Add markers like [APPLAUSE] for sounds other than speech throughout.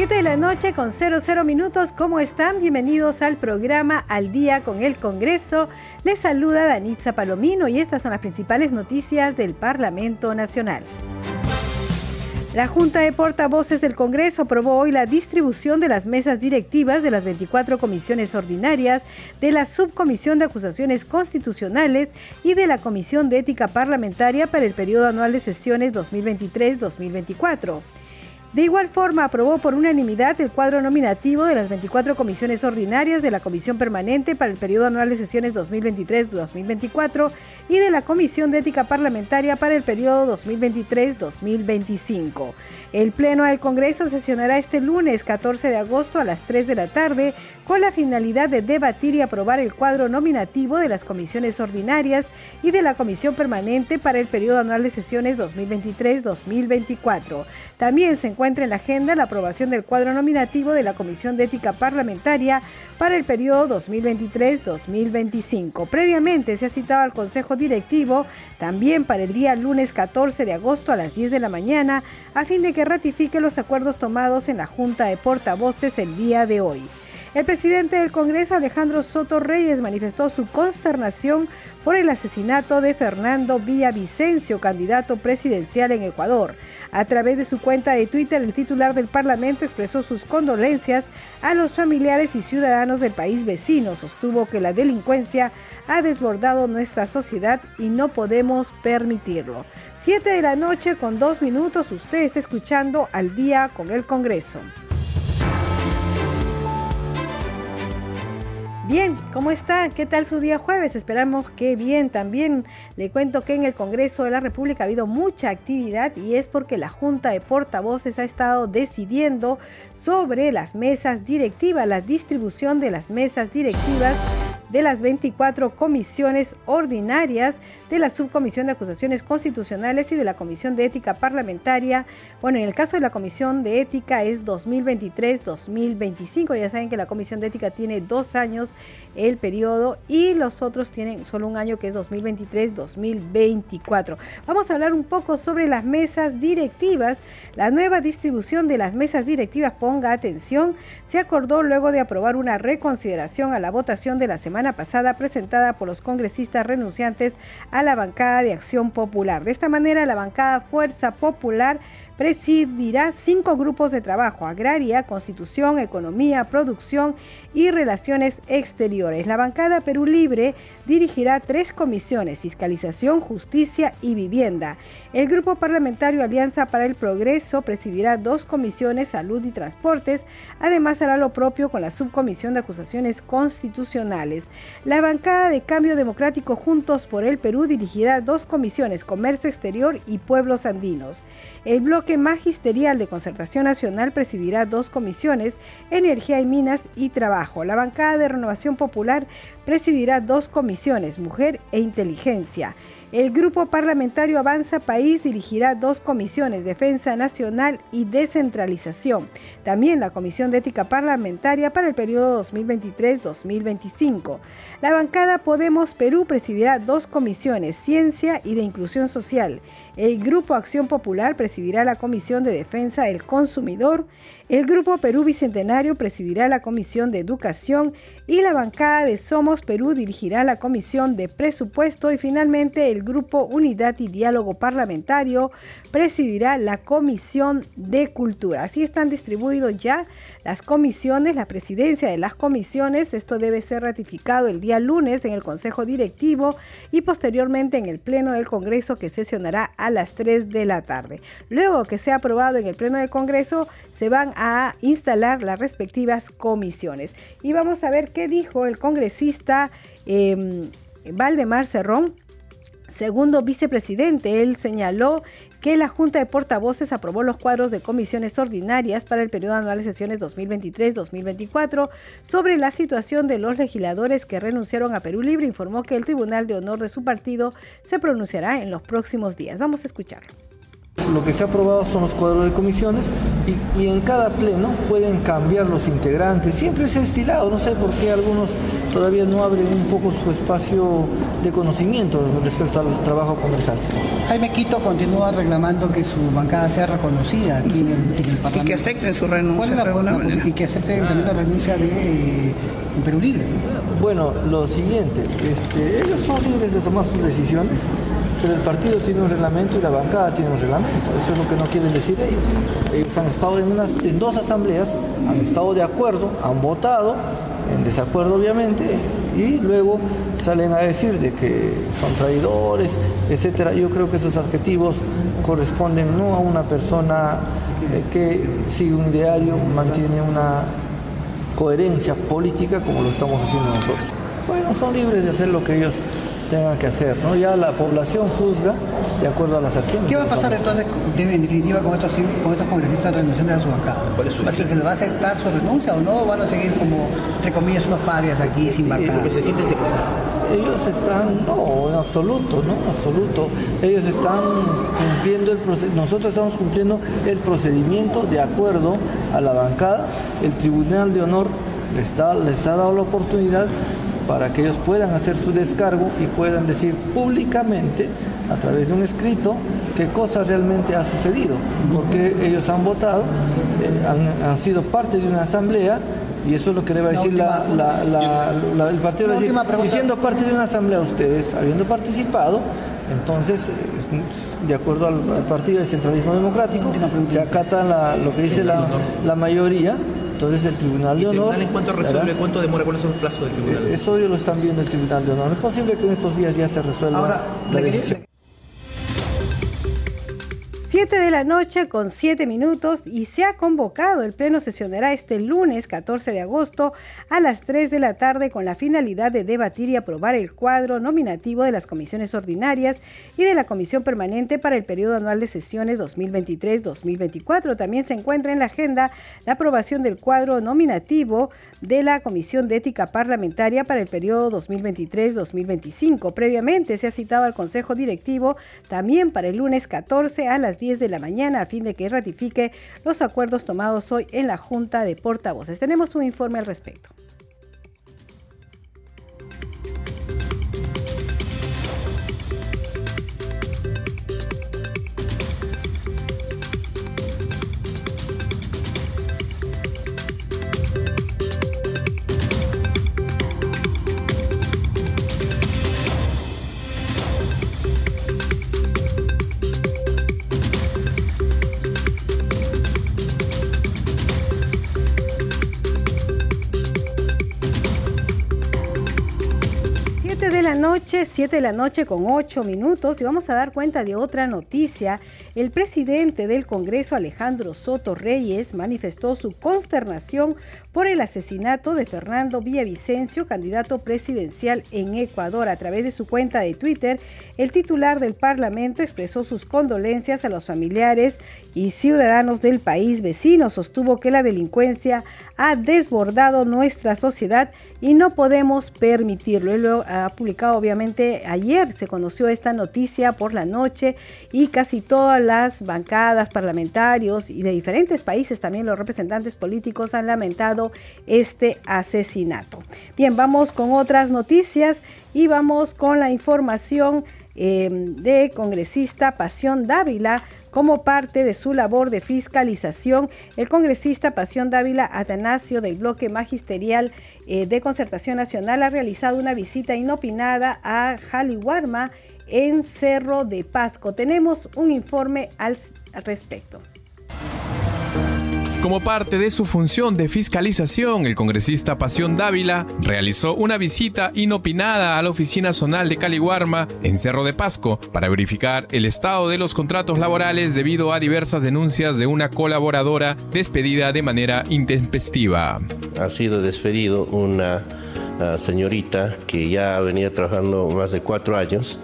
7 de la noche con 00 minutos. ¿Cómo están? Bienvenidos al programa Al Día con el Congreso. Les saluda Danitza Palomino y estas son las principales noticias del Parlamento Nacional. La Junta de Portavoces del Congreso aprobó hoy la distribución de las mesas directivas de las 24 comisiones ordinarias, de la Subcomisión de Acusaciones Constitucionales y de la Comisión de Ética Parlamentaria para el periodo anual de sesiones 2023-2024. De igual forma, aprobó por unanimidad el cuadro nominativo de las 24 comisiones ordinarias de la Comisión Permanente para el periodo anual de sesiones 2023-2024 y de la Comisión de Ética Parlamentaria para el periodo 2023-2025. El Pleno del Congreso sesionará este lunes 14 de agosto a las 3 de la tarde con la finalidad de debatir y aprobar el cuadro nominativo de las comisiones ordinarias y de la Comisión Permanente para el periodo anual de sesiones 2023-2024. También se encuentra en la agenda la aprobación del cuadro nominativo de la Comisión de Ética Parlamentaria para el periodo 2023-2025. Previamente se ha citado al Consejo Directivo también para el día lunes 14 de agosto a las 10 de la mañana a fin de que ratifique los acuerdos tomados en la Junta de Portavoces el día de hoy. El presidente del Congreso, Alejandro Soto Reyes, manifestó su consternación por el asesinato de Fernando Villavicencio, candidato presidencial en Ecuador. A través de su cuenta de Twitter, el titular del Parlamento expresó sus condolencias a los familiares y ciudadanos del país vecino. Sostuvo que la delincuencia ha desbordado nuestra sociedad y no podemos permitirlo. Siete de la noche con dos minutos, usted está escuchando al día con el Congreso. Bien, ¿cómo está? ¿Qué tal su día jueves? Esperamos que bien. También le cuento que en el Congreso de la República ha habido mucha actividad y es porque la Junta de Portavoces ha estado decidiendo sobre las mesas directivas, la distribución de las mesas directivas de las 24 comisiones ordinarias de la Subcomisión de Acusaciones Constitucionales y de la Comisión de Ética Parlamentaria. Bueno, en el caso de la Comisión de Ética es 2023-2025. Ya saben que la Comisión de Ética tiene dos años el periodo y los otros tienen solo un año que es 2023-2024. Vamos a hablar un poco sobre las mesas directivas. La nueva distribución de las mesas directivas, ponga atención, se acordó luego de aprobar una reconsideración a la votación de la semana pasada presentada por los congresistas renunciantes a la bancada de Acción Popular. De esta manera, la bancada Fuerza Popular presidirá cinco grupos de trabajo, agraria, constitución, economía, producción y relaciones exteriores. La bancada Perú Libre dirigirá tres comisiones, fiscalización, justicia y vivienda. El grupo parlamentario Alianza para el Progreso presidirá dos comisiones, salud y transportes. Además hará lo propio con la subcomisión de acusaciones constitucionales. La bancada de Cambio Democrático Juntos por el Perú dirigirá dos comisiones, comercio exterior y pueblos andinos. El bloque magisterial de Concertación Nacional presidirá dos comisiones, Energía y Minas y Trabajo. La bancada de Renovación Popular presidirá dos comisiones, Mujer e Inteligencia. El Grupo Parlamentario Avanza País dirigirá dos comisiones, Defensa Nacional y Descentralización. También la Comisión de Ética Parlamentaria para el periodo 2023-2025. La bancada Podemos Perú presidirá dos comisiones, Ciencia y de Inclusión Social. El Grupo Acción Popular presidirá la Comisión de Defensa del Consumidor. El Grupo Perú Bicentenario presidirá la Comisión de Educación y la bancada de Somos Perú dirigirá la Comisión de Presupuesto y finalmente el Grupo Unidad y Diálogo Parlamentario presidirá la Comisión de Cultura. Así están distribuidos ya las comisiones, la presidencia de las comisiones. Esto debe ser ratificado el día lunes en el Consejo Directivo y posteriormente en el Pleno del Congreso que sesionará a las 3 de la tarde. Luego que sea aprobado en el Pleno del Congreso, se van a instalar las respectivas comisiones. Y vamos a ver qué dijo el congresista eh, Valdemar Cerrón segundo vicepresidente. Él señaló que la Junta de Portavoces aprobó los cuadros de comisiones ordinarias para el periodo anual de sesiones 2023-2024 sobre la situación de los legisladores que renunciaron a Perú Libre. Informó que el Tribunal de Honor de su partido se pronunciará en los próximos días. Vamos a escucharlo. Lo que se ha aprobado son los cuadros de comisiones y, en cada pleno pueden cambiar los integrantes. Siempre se ha estilado, no sé por qué algunos todavía no abren un poco su espacio de conocimiento respecto al trabajo comercial. Jaime Quito continúa reclamando que su bancada sea reconocida aquí en el, Parlamento. Y que acepten su renuncia. y que acepten también la renuncia de eh, Perú Libre. Bueno, lo siguiente, este, ellos son libres de tomar sus decisiones pero el partido tiene un reglamento y la bancada tiene un reglamento. Eso es lo que no quieren decir ellos. Ellos han estado en, unas, en dos asambleas, han estado de acuerdo, han votado, en desacuerdo obviamente, y luego salen a decir de que son traidores, etcétera. Yo creo que esos adjetivos corresponden no a una persona eh, que sigue un ideario, mantiene una coherencia política como lo estamos haciendo nosotros. Bueno, son libres de hacer lo que ellos tenga que hacer. ¿no? Ya la población juzga de acuerdo a las acciones. ¿Qué va a pasar entonces, en definitiva, con estos, con estos congresistas renunciando a su bancada? ¿Se les va a aceptar su renuncia o no? ¿Van a seguir como, entre comillas, unos pares aquí sin bancada? que se siente Ellos están, no, en absoluto, no, en absoluto. Ellos están cumpliendo el procedimiento, nosotros estamos cumpliendo el procedimiento de acuerdo a la bancada. El Tribunal de Honor les, les ha dado la oportunidad para que ellos puedan hacer su descargo y puedan decir públicamente a través de un escrito qué cosa realmente ha sucedido, porque ellos han votado, eh, han, sido parte de una asamblea y eso es lo que le va a decir el partido. Decir, si siendo parte de una asamblea ustedes, habiendo participado, entonces, de acuerdo al, partido de centralismo democrático, se acata lo que dice la mayoría entonces el Tribunal de Honor... ¿En cuánto resuelve? ¿Cuánto demora? ¿Cuál es el plazo del Tribunal? Eso yo lo están viendo el Tribunal de Honor. Es posible que en estos días ya se resuelva la decisión. 7 de la noche con 7 minutos y se ha convocado. El pleno sesionará este lunes 14 de agosto a las 3 de la tarde con la finalidad de debatir y aprobar el cuadro nominativo de las comisiones ordinarias y de la comisión permanente para el periodo anual de sesiones 2023-2024. También se encuentra en la agenda la aprobación del cuadro nominativo de la Comisión de Ética Parlamentaria para el periodo 2023-2025. Previamente se ha citado al Consejo Directivo también para el lunes 14 a las 10 de la mañana a fin de que ratifique los acuerdos tomados hoy en la Junta de Portavoces. Tenemos un informe al respecto. Noche, 7 de la noche con 8 minutos y vamos a dar cuenta de otra noticia. El presidente del Congreso, Alejandro Soto Reyes, manifestó su consternación por el asesinato de Fernando Villavicencio, candidato presidencial en Ecuador. A través de su cuenta de Twitter, el titular del Parlamento expresó sus condolencias a los familiares y ciudadanos del país vecino. Sostuvo que la delincuencia ha desbordado nuestra sociedad y no podemos permitirlo. Él lo ha publicado obviamente ayer, se conoció esta noticia por la noche y casi todas las bancadas parlamentarios y de diferentes países, también los representantes políticos han lamentado este asesinato. Bien, vamos con otras noticias y vamos con la información eh, de congresista Pasión Dávila como parte de su labor de fiscalización, el congresista Pasión Dávila Atanasio del bloque magisterial eh, de Concertación Nacional ha realizado una visita inopinada a Jaliwarma en Cerro de Pasco. Tenemos un informe al respecto. Como parte de su función de fiscalización, el congresista Pasión Dávila realizó una visita inopinada a la oficina zonal de Caliwarma en Cerro de Pasco para verificar el estado de los contratos laborales debido a diversas denuncias de una colaboradora despedida de manera intempestiva. Ha sido despedido una ah, señorita que ya venía trabajando más de cuatro años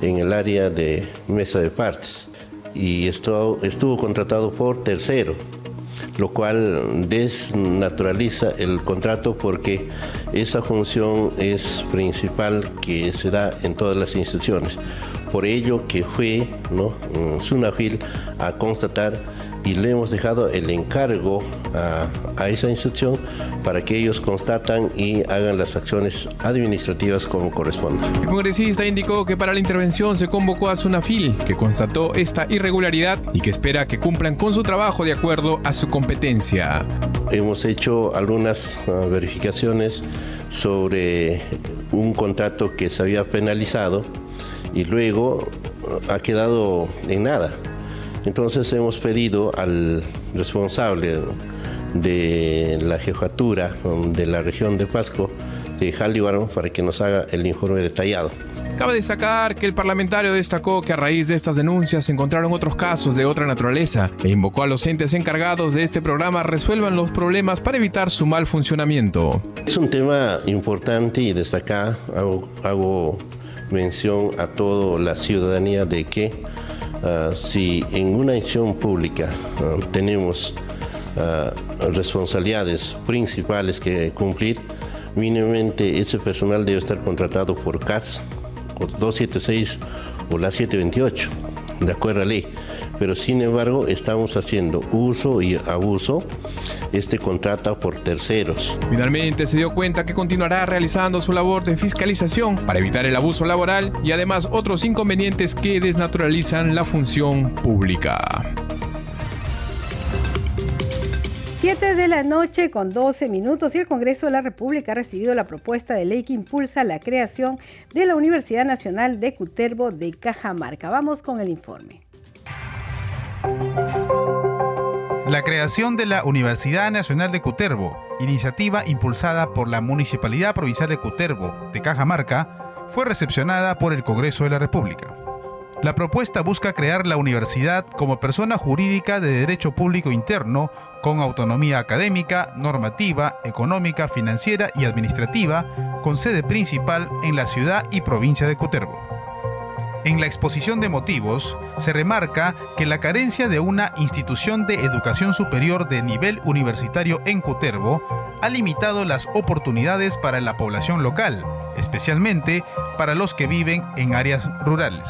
en el área de mesa de partes y estuvo contratado por tercero, lo cual desnaturaliza el contrato porque esa función es principal que se da en todas las instituciones. Por ello que fue ¿no? Sunafil a constatar y le hemos dejado el encargo a, a, esa institución para que ellos constatan y hagan las acciones administrativas como corresponde. El congresista indicó que para la intervención se convocó a Sunafil, que constató esta irregularidad y que espera que cumplan con su trabajo de acuerdo a su competencia. Hemos hecho algunas uh, verificaciones sobre un contrato que se había penalizado y luego uh, ha quedado en nada. Entonces hemos pedido al responsable de la jefatura de la región de Pasco, de Jalíbaro, para que nos haga el informe detallado. Cabe destacar que el parlamentario destacó que a raíz de estas denuncias se encontraron otros casos de otra naturaleza e invocó a los entes encargados de este programa resuelvan los problemas para evitar su mal funcionamiento. Es un tema importante y hago, hago mención a toda la ciudadanía de que Uh, si en una acción pública uh, tenemos uh, responsabilidades principales que cumplir, mínimamente ese personal debe estar contratado por CAS, o 276 o la 728, de acuerdo a ley. Pero sin embargo estamos haciendo uso y abuso este contrato por terceros. Finalmente se dio cuenta que continuará realizando su labor de fiscalización para evitar el abuso laboral y además otros inconvenientes que desnaturalizan la función pública. 7 de la noche con 12 minutos y el Congreso de la República ha recibido la propuesta de ley que impulsa la creación de la Universidad Nacional de Cutervo de Cajamarca. Vamos con el informe. La creación de la Universidad Nacional de Cutervo, iniciativa impulsada por la Municipalidad Provincial de Cutervo de Cajamarca, fue recepcionada por el Congreso de la República. La propuesta busca crear la universidad como persona jurídica de derecho público interno con autonomía académica, normativa, económica, financiera y administrativa, con sede principal en la ciudad y provincia de Cutervo. En la exposición de motivos se remarca que la carencia de una institución de educación superior de nivel universitario en Cutervo ha limitado las oportunidades para la población local, especialmente para los que viven en áreas rurales.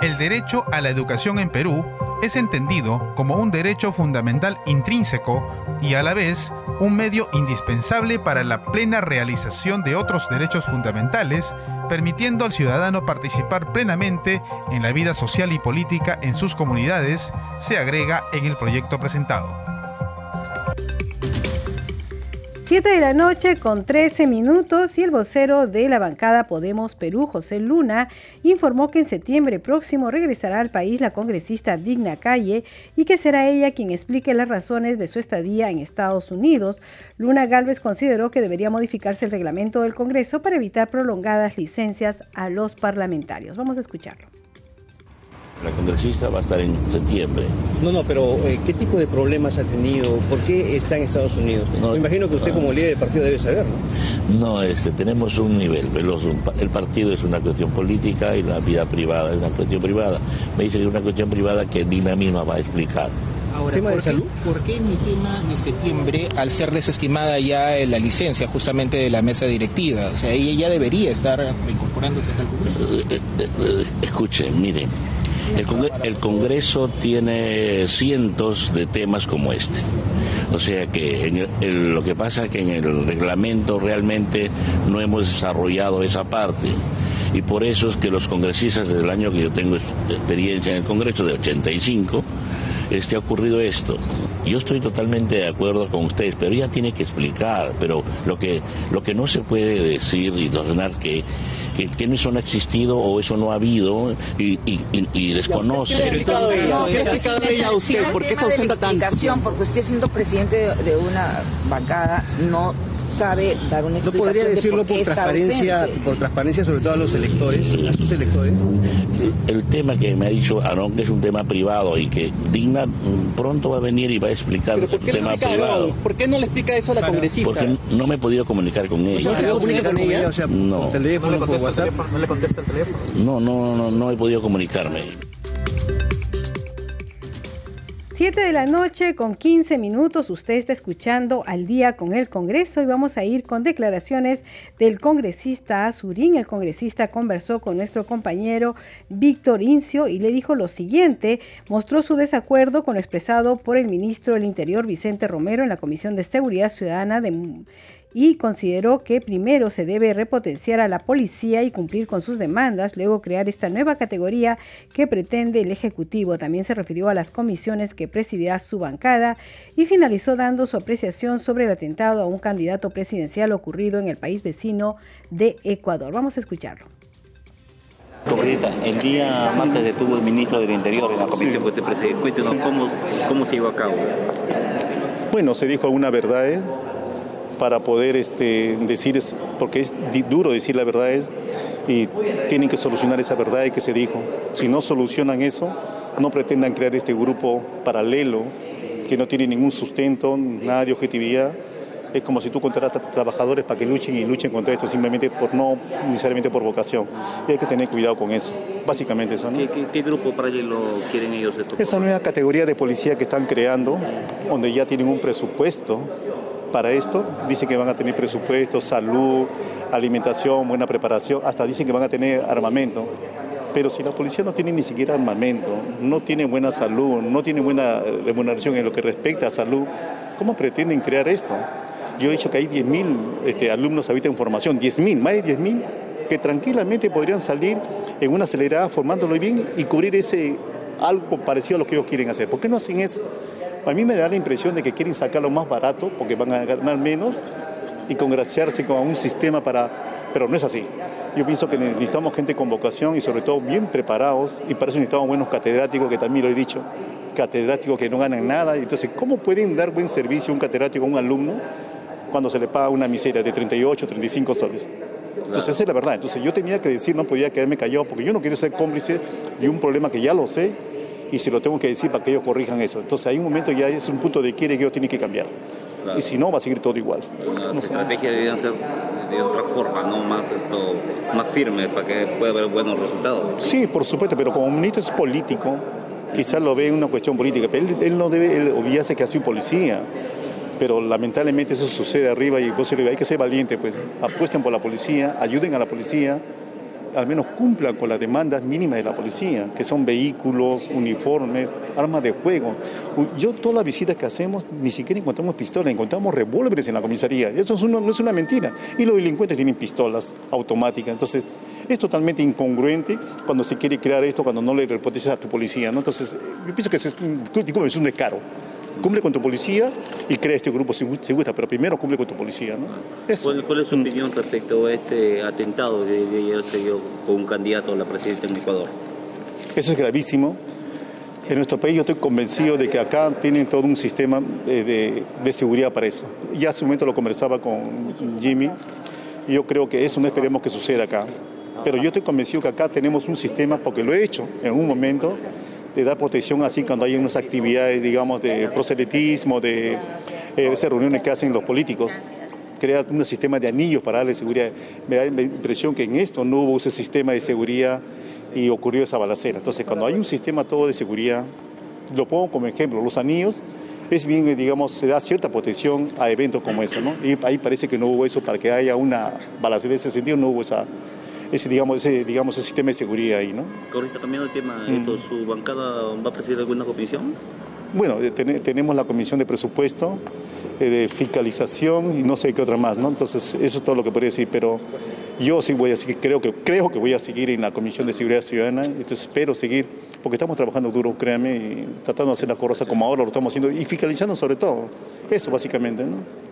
El derecho a la educación en Perú es entendido como un derecho fundamental intrínseco y a la vez un medio indispensable para la plena realización de otros derechos fundamentales, permitiendo al ciudadano participar plenamente en la vida social y política en sus comunidades, se agrega en el proyecto presentado. 7 de la noche con 13 minutos y el vocero de la bancada Podemos Perú, José Luna, informó que en septiembre próximo regresará al país la congresista Digna Calle y que será ella quien explique las razones de su estadía en Estados Unidos. Luna Galvez consideró que debería modificarse el reglamento del Congreso para evitar prolongadas licencias a los parlamentarios. Vamos a escucharlo. La congresista va a estar en septiembre. No, no, pero eh, ¿qué tipo de problemas ha tenido? ¿Por qué está en Estados Unidos? No, Me imagino que usted como líder del partido debe saber, ¿no? No, este, tenemos un nivel, pero el partido es una cuestión política y la vida privada es una cuestión privada. Me dice que es una cuestión privada que Dina misma va a explicar. Ahora, ¿Tema ¿por, de salud? Qué, ¿Por qué en mi tema de septiembre, al ser desestimada ya la licencia justamente de la mesa directiva? O sea, ella ya debería estar incorporándose al Congreso. Escuche, mire, el, Congreso, tiene cientos de temas como este. O sea que en el, lo que pasa es que en el reglamento realmente no hemos desarrollado esa parte. Y por eso es que los congresistas desde el año que yo tengo experiencia en el Congreso, de 85, este, ha ocurrido esto. Yo estoy totalmente de acuerdo con ustedes, pero ella tiene que explicar. Pero lo que, lo que no se puede decir y ordenar que que, que, eso no ha existido o eso no ha habido y, y, y, y desconoce. ¿Qué ha explicado ella, ¿Qué ha explicado ella a usted? ¿Por qué se ausenta tanto? Porque usted siendo presidente de, de una bancada no sabe dar una explicación. ¿No podría decirlo de por transparencia, por transparencia sobre todo a los electores, a sus electores? El tema que me ha dicho Aarón que es un tema privado y que Digna pronto va a venir y va a explicar ¿Pero por qué un tema no privado. ¿Por qué no le explica eso a la congresista? Porque no me he podido comunicar con ella. ¿No se ha comunicado con ella? O sea, no. ¿Por teléfono, ¿No, por WhatsApp? ¿No le contesta el teléfono? No, no, no, no he podido comunicarme. 7 de la noche con 15 minutos. Usted está escuchando al día con el Congreso y vamos a ir con declaraciones del congresista Azurín. El congresista conversó con nuestro compañero Víctor Incio y le dijo lo siguiente. Mostró su desacuerdo con lo expresado por el ministro del Interior Vicente Romero en la Comisión de Seguridad Ciudadana de y consideró que primero se debe repotenciar a la policía y cumplir con sus demandas, luego crear esta nueva categoría que pretende el Ejecutivo. También se refirió a las comisiones que presidirá su bancada y finalizó dando su apreciación sobre el atentado a un candidato presidencial ocurrido en el país vecino de Ecuador. Vamos a escucharlo. el día martes detuvo el ministro del Interior en la comisión que usted preside. Cuéntenos cómo, cómo se llevó a cabo. Bueno, se dijo algunas verdades para poder este, decir, porque es duro decir la verdad es, y tienen que solucionar esa verdad que se dijo. Si no solucionan eso, no pretendan crear este grupo paralelo que no tiene ningún sustento, nada de objetividad. Es como si tú contratas trabajadores para que luchen y luchen contra esto, simplemente por no necesariamente por vocación. Y hay que tener cuidado con eso, básicamente eso. ¿no? ¿Qué, grupo paralelo quieren ellos? Esto? Esa nueva categoría de policía que están creando, donde ya tienen un presupuesto para esto. Dicen que van a tener presupuesto, salud, alimentación, buena preparación, hasta dicen que van a tener armamento. Pero si la policía no tiene ni siquiera armamento, no tiene buena salud, no tiene buena remuneración en lo que respecta a salud, ¿cómo pretenden crear esto? Yo he dicho que hay 10.000 este, alumnos ahorita en formación, 10.000, más de 10.000, que tranquilamente podrían salir en una acelerada formándolo bien y cubrir ese algo parecido a lo que ellos quieren hacer. ¿Por qué no hacen eso? A mí me da la impresión de que quieren sacarlo más barato porque van a ganar menos y congraciarse con un sistema para... Pero no es así. Yo pienso que necesitamos gente con vocación y sobre todo bien preparados y para eso necesitamos buenos catedráticos, que también lo he dicho, catedráticos que no ganan nada. Entonces, ¿cómo pueden dar buen servicio un catedrático a un alumno cuando se le paga una miseria de 38, 35 soles? Entonces, esa es la verdad. Entonces, yo tenía que decir, no podía quedarme callado porque yo no quiero ser cómplice de un problema que ya lo sé y se lo tengo que decir para que ellos corrijan eso. Entonces hay un momento ya es un punto de quiere que ellos tienen que cambiar. Y si no, va a seguir todo igual. Las estrategias deberían ser de otra forma, no más esto, más firme para que pueda haber buenos resultados. Sí, por supuesto, pero como ministro es político, quizás lo ve en una cuestión política, pero él, no debe él olvidarse que ha sido policía. Pero lamentablemente eso sucede arriba y vos hay que ser valiente, pues apuesten por la policía, ayuden a la policía, al menos cumplan con las demandas mínimas de la policía, que son vehículos, uniformes, armas de fuego. Yo todas las visitas que hacemos ni siquiera encontramos pistolas, encontramos revólveres en la comisaría. Eso no es una mentira. Y los delincuentes tienen pistolas automáticas. Entonces, es totalmente incongruente cuando se quiere crear esto, cuando no le repotencias a tu policía. ¿no? Entonces, yo pienso que es es un descaro cumple con tu policía y crea este grupo si, gusta, pero primero cumple con tu policía. ¿no? ¿Cuál, es su opinión respecto a este atentado que ayer se dio con un candidato a la presidencia en Ecuador? Eso es gravísimo. En nuestro país yo estoy convencido de que acá tienen todo un sistema de, seguridad para eso. Ya hace un momento lo conversaba con Jimmy y yo creo que eso no esperemos que suceda acá. Pero yo estoy convencido que acá tenemos un sistema, porque lo he hecho en un momento, de dar protección así cuando hay unas actividades, digamos, de proselitismo, de eh, esas reuniones que hacen los políticos crear un sistema de anillos para darle seguridad. Me da la impresión que en esto no hubo ese sistema de seguridad y ocurrió esa balacera. Entonces, cuando hay un sistema todo de seguridad, lo pongo como ejemplo, los anillos, es bien, digamos, se da cierta protección a eventos como ese, ¿no? Y ahí parece que no hubo eso para que haya una balacera en ese sentido, no hubo esa, ese, digamos, ese, digamos, ese sistema de seguridad ahí, ¿no? Ahorita cambiando el tema, mm. ¿su bancada va a presidir alguna comisión? Bueno, eh, tenemos la comisión de presupuesto, eh, de fiscalización y no sé qué otra más, ¿no? Entonces, eso es todo lo que podría decir, pero yo sí voy a seguir, creo que, creo que voy a seguir en la Comisión de Seguridad Ciudadana, entonces espero seguir, porque estamos trabajando duro, créanme, y tratando de hacer las cosas como ahora lo estamos haciendo, y fiscalizando sobre todo, eso básicamente, ¿no?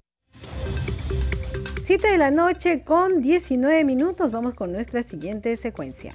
7 de la noche con 19 minutos. Vamos con nuestra siguiente secuencia.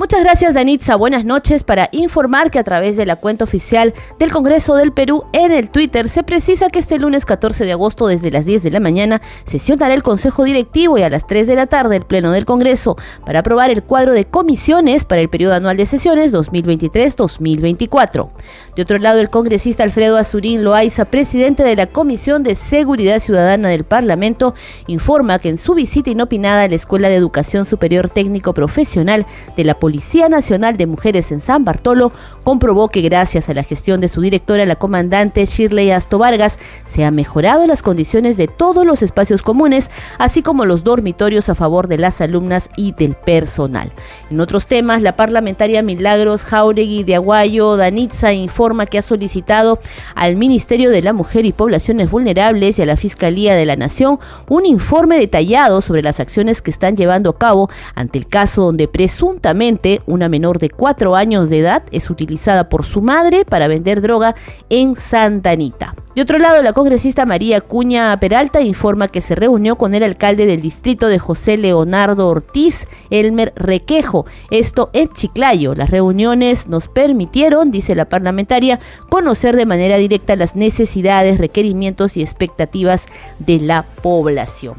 Muchas gracias Danitza, buenas noches para informar que a través de la cuenta oficial del Congreso del Perú en el Twitter se precisa que este lunes 14 de agosto desde las 10 de la mañana sesionará el Consejo Directivo y a las 3 de la tarde el Pleno del Congreso para aprobar el cuadro de comisiones para el periodo anual de sesiones 2023-2024. De otro lado, el congresista Alfredo Azurín Loaiza, presidente de la Comisión de Seguridad Ciudadana del Parlamento, informa que en su visita inopinada a la Escuela de Educación Superior Técnico Profesional de la Policía Policía Nacional de Mujeres en San Bartolo comprobó que gracias a la gestión de su directora, la comandante Shirley Asto Vargas, se han mejorado las condiciones de todos los espacios comunes, así como los dormitorios a favor de las alumnas y del personal. En otros temas, la parlamentaria Milagros Jauregui de Aguayo Danitza informa que ha solicitado al Ministerio de la Mujer y Poblaciones Vulnerables y a la Fiscalía de la Nación un informe detallado sobre las acciones que están llevando a cabo ante el caso donde presuntamente una menor de 4 años de edad es utilizada por su madre para vender droga en Santa Anita. De otro lado, la congresista María Cuña Peralta informa que se reunió con el alcalde del distrito de José Leonardo Ortiz, Elmer Requejo, esto en Chiclayo. Las reuniones nos permitieron, dice la parlamentaria, conocer de manera directa las necesidades, requerimientos y expectativas de la población.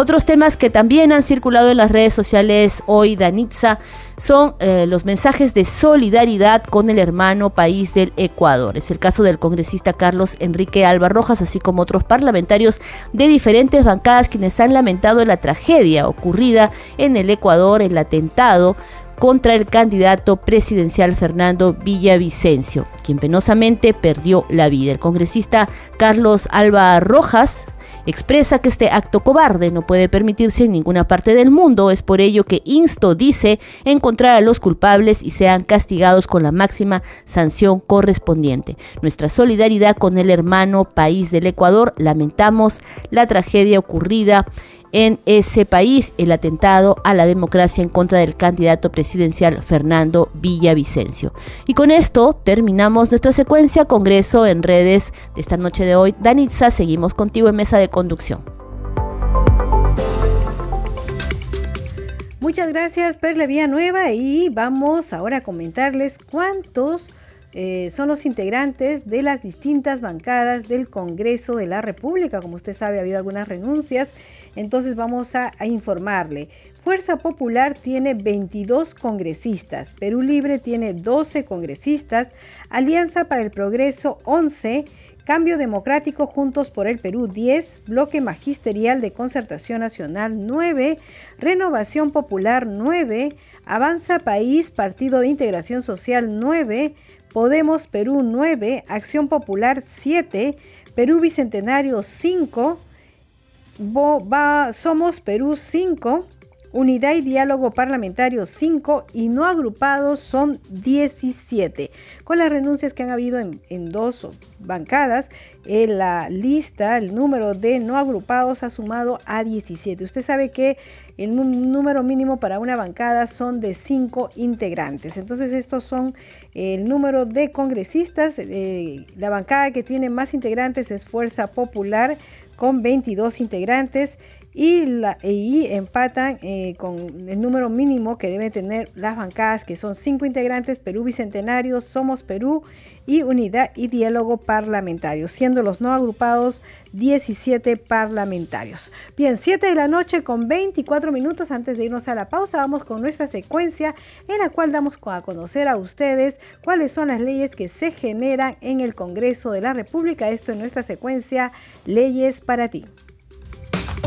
Otros temas que también han circulado en las redes sociales hoy, Danitza, son eh, los mensajes de solidaridad con el hermano país del Ecuador. Es el caso del congresista Carlos Enrique Alba Rojas, así como otros parlamentarios de diferentes bancadas quienes han lamentado la tragedia ocurrida en el Ecuador, el atentado contra el candidato presidencial Fernando Villavicencio, quien penosamente perdió la vida. El congresista Carlos Alba Rojas expresa que este acto cobarde no puede permitirse en ninguna parte del mundo. Es por ello que insto, dice, encontrar a los culpables y sean castigados con la máxima sanción correspondiente. Nuestra solidaridad con el hermano país del Ecuador. Lamentamos la tragedia ocurrida en ese país el atentado a la democracia en contra del candidato presidencial Fernando Villavicencio. Y con esto terminamos nuestra secuencia Congreso en redes de esta noche de hoy. Danitza, seguimos contigo en mesa de conducción. Muchas gracias, Perla Nueva y vamos ahora a comentarles cuántos eh, son los integrantes de las distintas bancadas del Congreso de la República. Como usted sabe, ha habido algunas renuncias. Entonces vamos a, informarle. Fuerza Popular tiene 22 congresistas, Perú Libre tiene 12 congresistas, Alianza para el Progreso 11, Cambio Democrático Juntos por el Perú 10, Bloque Magisterial de Concertación Nacional 9, Renovación Popular 9, Avanza País Partido de Integración Social 9, Podemos Perú 9, Acción Popular 7, Perú Bicentenario 5, somos Perú 5, Unidad y Diálogo Parlamentario 5 y no agrupados son 17. Con las renuncias que han habido en, dos bancadas, en la lista, el número de no agrupados ha sumado a 17. Usted sabe que el número mínimo para una bancada son de 5 integrantes. Entonces estos son el número de congresistas. Eh, la bancada que tiene más integrantes es Fuerza Popular con 22 integrantes y, la, empatan eh, con el número mínimo que deben tener las bancadas, que son cinco integrantes, Perú Bicentenario, Somos Perú y Unidad y Diálogo Parlamentario, siendo los no agrupados 17 parlamentarios. Bien, 7 de la noche con 24 minutos antes de irnos a la pausa, vamos con nuestra secuencia en la cual damos a conocer a ustedes cuáles son las leyes que se generan en el Congreso de la República. Esto en nuestra secuencia Leyes para ti.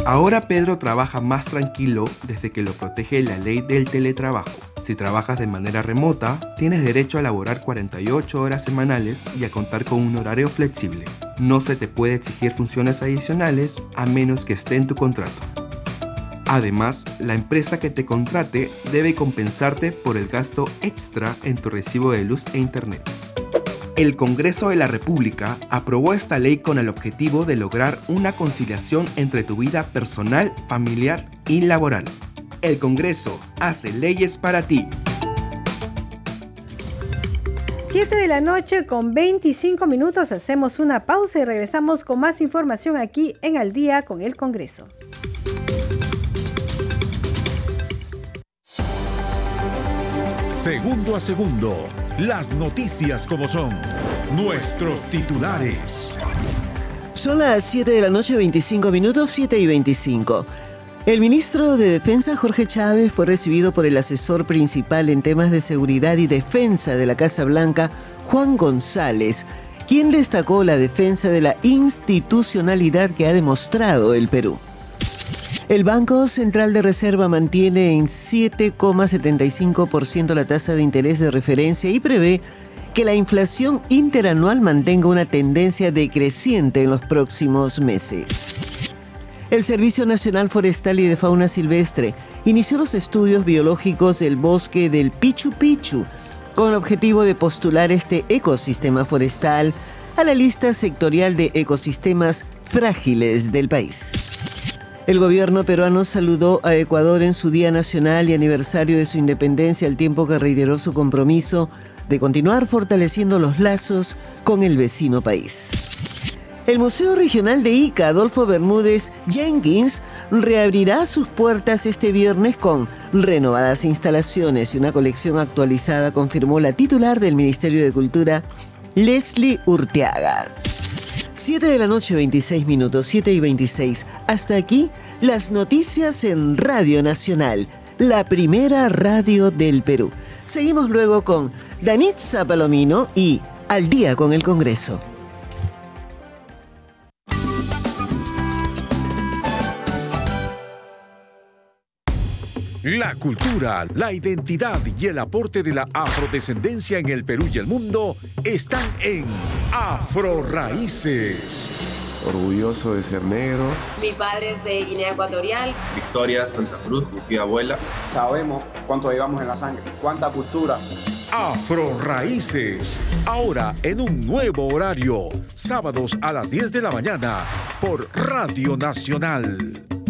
Ahora Pedro trabaja más tranquilo desde que lo protege la ley del teletrabajo. Si trabajas de manera remota, tienes derecho a laborar 48 horas semanales y a contar con un horario flexible. No se te puede exigir funciones adicionales a menos que esté en tu contrato. Además, la empresa que te contrate debe compensarte por el gasto extra en tu recibo de luz e internet. El Congreso de la República aprobó esta ley con el objetivo de lograr una conciliación entre tu vida personal, familiar y laboral. El Congreso hace leyes para ti. 7 de la noche con 25 minutos hacemos una pausa y regresamos con más información aquí en Al día con el Congreso. Segundo a segundo, las noticias como son, nuestros titulares. Son las 7 de la noche 25 minutos, 7 y 25. El ministro de Defensa, Jorge Chávez, fue recibido por el asesor principal en temas de seguridad y defensa de la Casa Blanca, Juan González, quien destacó la defensa de la institucionalidad que ha demostrado el Perú. El Banco Central de Reserva mantiene en 7,75% la tasa de interés de referencia y prevé que la inflación interanual mantenga una tendencia decreciente en los próximos meses. El Servicio Nacional Forestal y de Fauna Silvestre inició los estudios biológicos del bosque del Pichu Pichu con el objetivo de postular este ecosistema forestal a la lista sectorial de ecosistemas frágiles del país. El gobierno peruano saludó a Ecuador en su Día Nacional y aniversario de su independencia al tiempo que reiteró su compromiso de continuar fortaleciendo los lazos con el vecino país. El Museo Regional de Ica Adolfo Bermúdez Jenkins reabrirá sus puertas este viernes con renovadas instalaciones y una colección actualizada, confirmó la titular del Ministerio de Cultura, Leslie Urteaga. 7 de la noche 26 minutos, 7 y 26. Hasta aquí las noticias en Radio Nacional, la primera radio del Perú. Seguimos luego con Danitza Palomino y Al día con el Congreso. La cultura, la identidad y el aporte de la afrodescendencia en el Perú y el mundo están en Afro Raíces. Orgulloso de ser negro. Mi padre es de Guinea Ecuatorial. Victoria Santa Cruz, mi tía abuela. Sabemos cuánto llevamos en la sangre, cuánta cultura. Afro Raíces, ahora en un nuevo horario, sábados a las 10 de la mañana por Radio Nacional.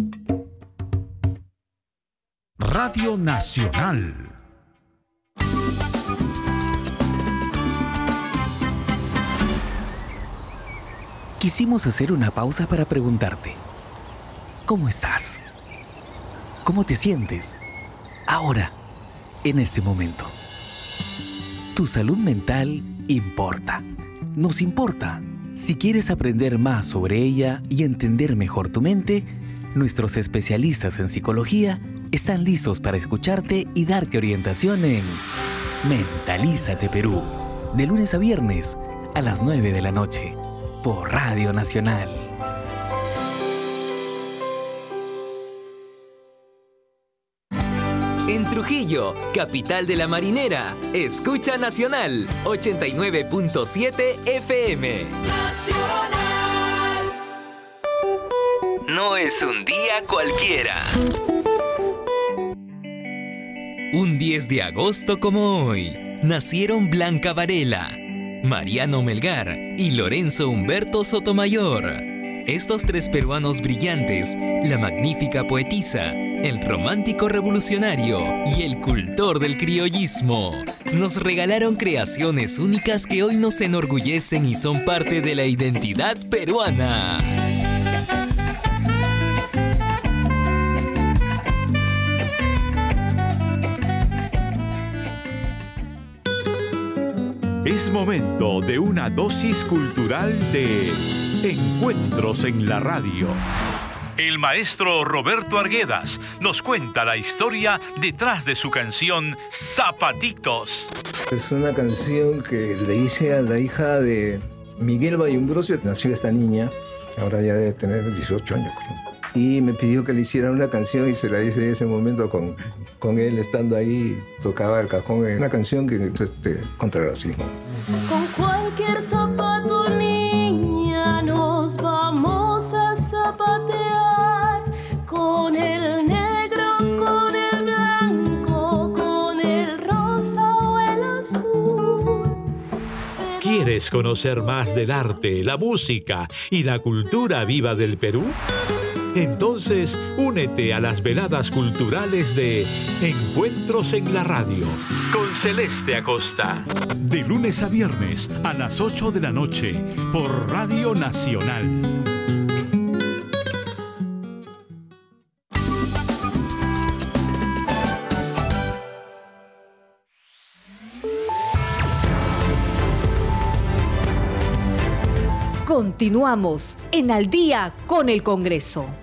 Radio Nacional. Quisimos hacer una pausa para preguntarte, ¿cómo estás? ¿Cómo te sientes? Ahora, en este momento. Tu salud mental importa. Nos importa. Si quieres aprender más sobre ella y entender mejor tu mente, nuestros especialistas en psicología están listos para escucharte y darte orientación en Mentalízate Perú, de lunes a viernes a las 9 de la noche, por Radio Nacional. En Trujillo, capital de la marinera, escucha Nacional 89.7 FM. No es un día cualquiera. Un 10 de agosto como hoy, nacieron Blanca Varela, Mariano Melgar y Lorenzo Humberto Sotomayor. Estos tres peruanos brillantes, la magnífica poetisa, el romántico revolucionario y el cultor del criollismo, nos regalaron creaciones únicas que hoy nos enorgullecen y son parte de la identidad peruana. Es momento de una dosis cultural de Encuentros en la Radio. El maestro Roberto Arguedas nos cuenta la historia detrás de su canción Zapatitos. Es una canción que le hice a la hija de Miguel Bayumbrosio, nació esta niña, ahora ya debe tener 18 años creo. Y me pidió que le hiciera una canción y se la hice en ese momento con, con él estando ahí, tocaba el cajón en una canción que es este, contra el racismo. Con cualquier zapato, niña, nos vamos a zapatear. Con el negro, con el blanco, con el rosa o el azul. ¿Quieres conocer más del arte, la música y la cultura viva del Perú? Entonces, únete a las veladas culturales de Encuentros en la Radio con Celeste Acosta. De lunes a viernes a las 8 de la noche por Radio Nacional. Continuamos en Al día con el Congreso.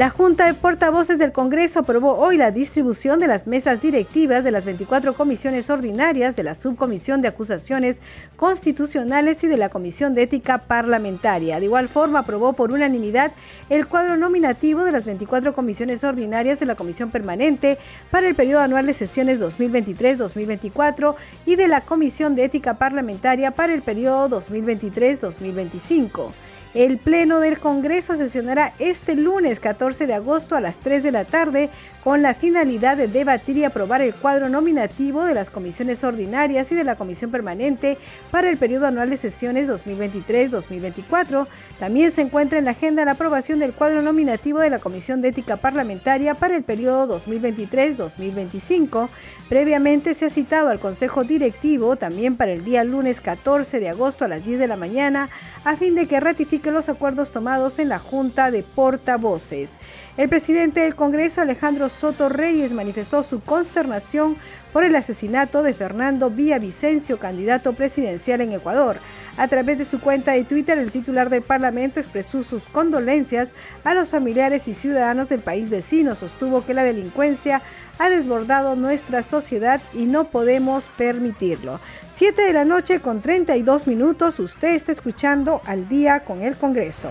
La Junta de Portavoces del Congreso aprobó hoy la distribución de las mesas directivas de las 24 comisiones ordinarias de la Subcomisión de Acusaciones Constitucionales y de la Comisión de Ética Parlamentaria. De igual forma, aprobó por unanimidad el cuadro nominativo de las 24 comisiones ordinarias de la Comisión Permanente para el periodo anual de sesiones 2023-2024 y de la Comisión de Ética Parlamentaria para el periodo 2023-2025. El Pleno del Congreso sesionará este lunes 14 de agosto a las 3 de la tarde con la finalidad de debatir y aprobar el cuadro nominativo de las comisiones ordinarias y de la comisión permanente para el periodo anual de sesiones 2023-2024. También se encuentra en la agenda la aprobación del cuadro nominativo de la Comisión de Ética Parlamentaria para el periodo 2023-2025. Previamente se ha citado al Consejo Directivo también para el día lunes 14 de agosto a las 10 de la mañana a fin de que ratifique los acuerdos tomados en la Junta de Portavoces. El presidente del Congreso, Alejandro Soto Reyes, manifestó su consternación por el asesinato de Fernando Villavicencio, candidato presidencial en Ecuador. A través de su cuenta de Twitter, el titular del Parlamento expresó sus condolencias a los familiares y ciudadanos del país vecino. Sostuvo que la delincuencia ha desbordado nuestra sociedad y no podemos permitirlo. 7 de la noche con 32 minutos, usted está escuchando al día con el Congreso.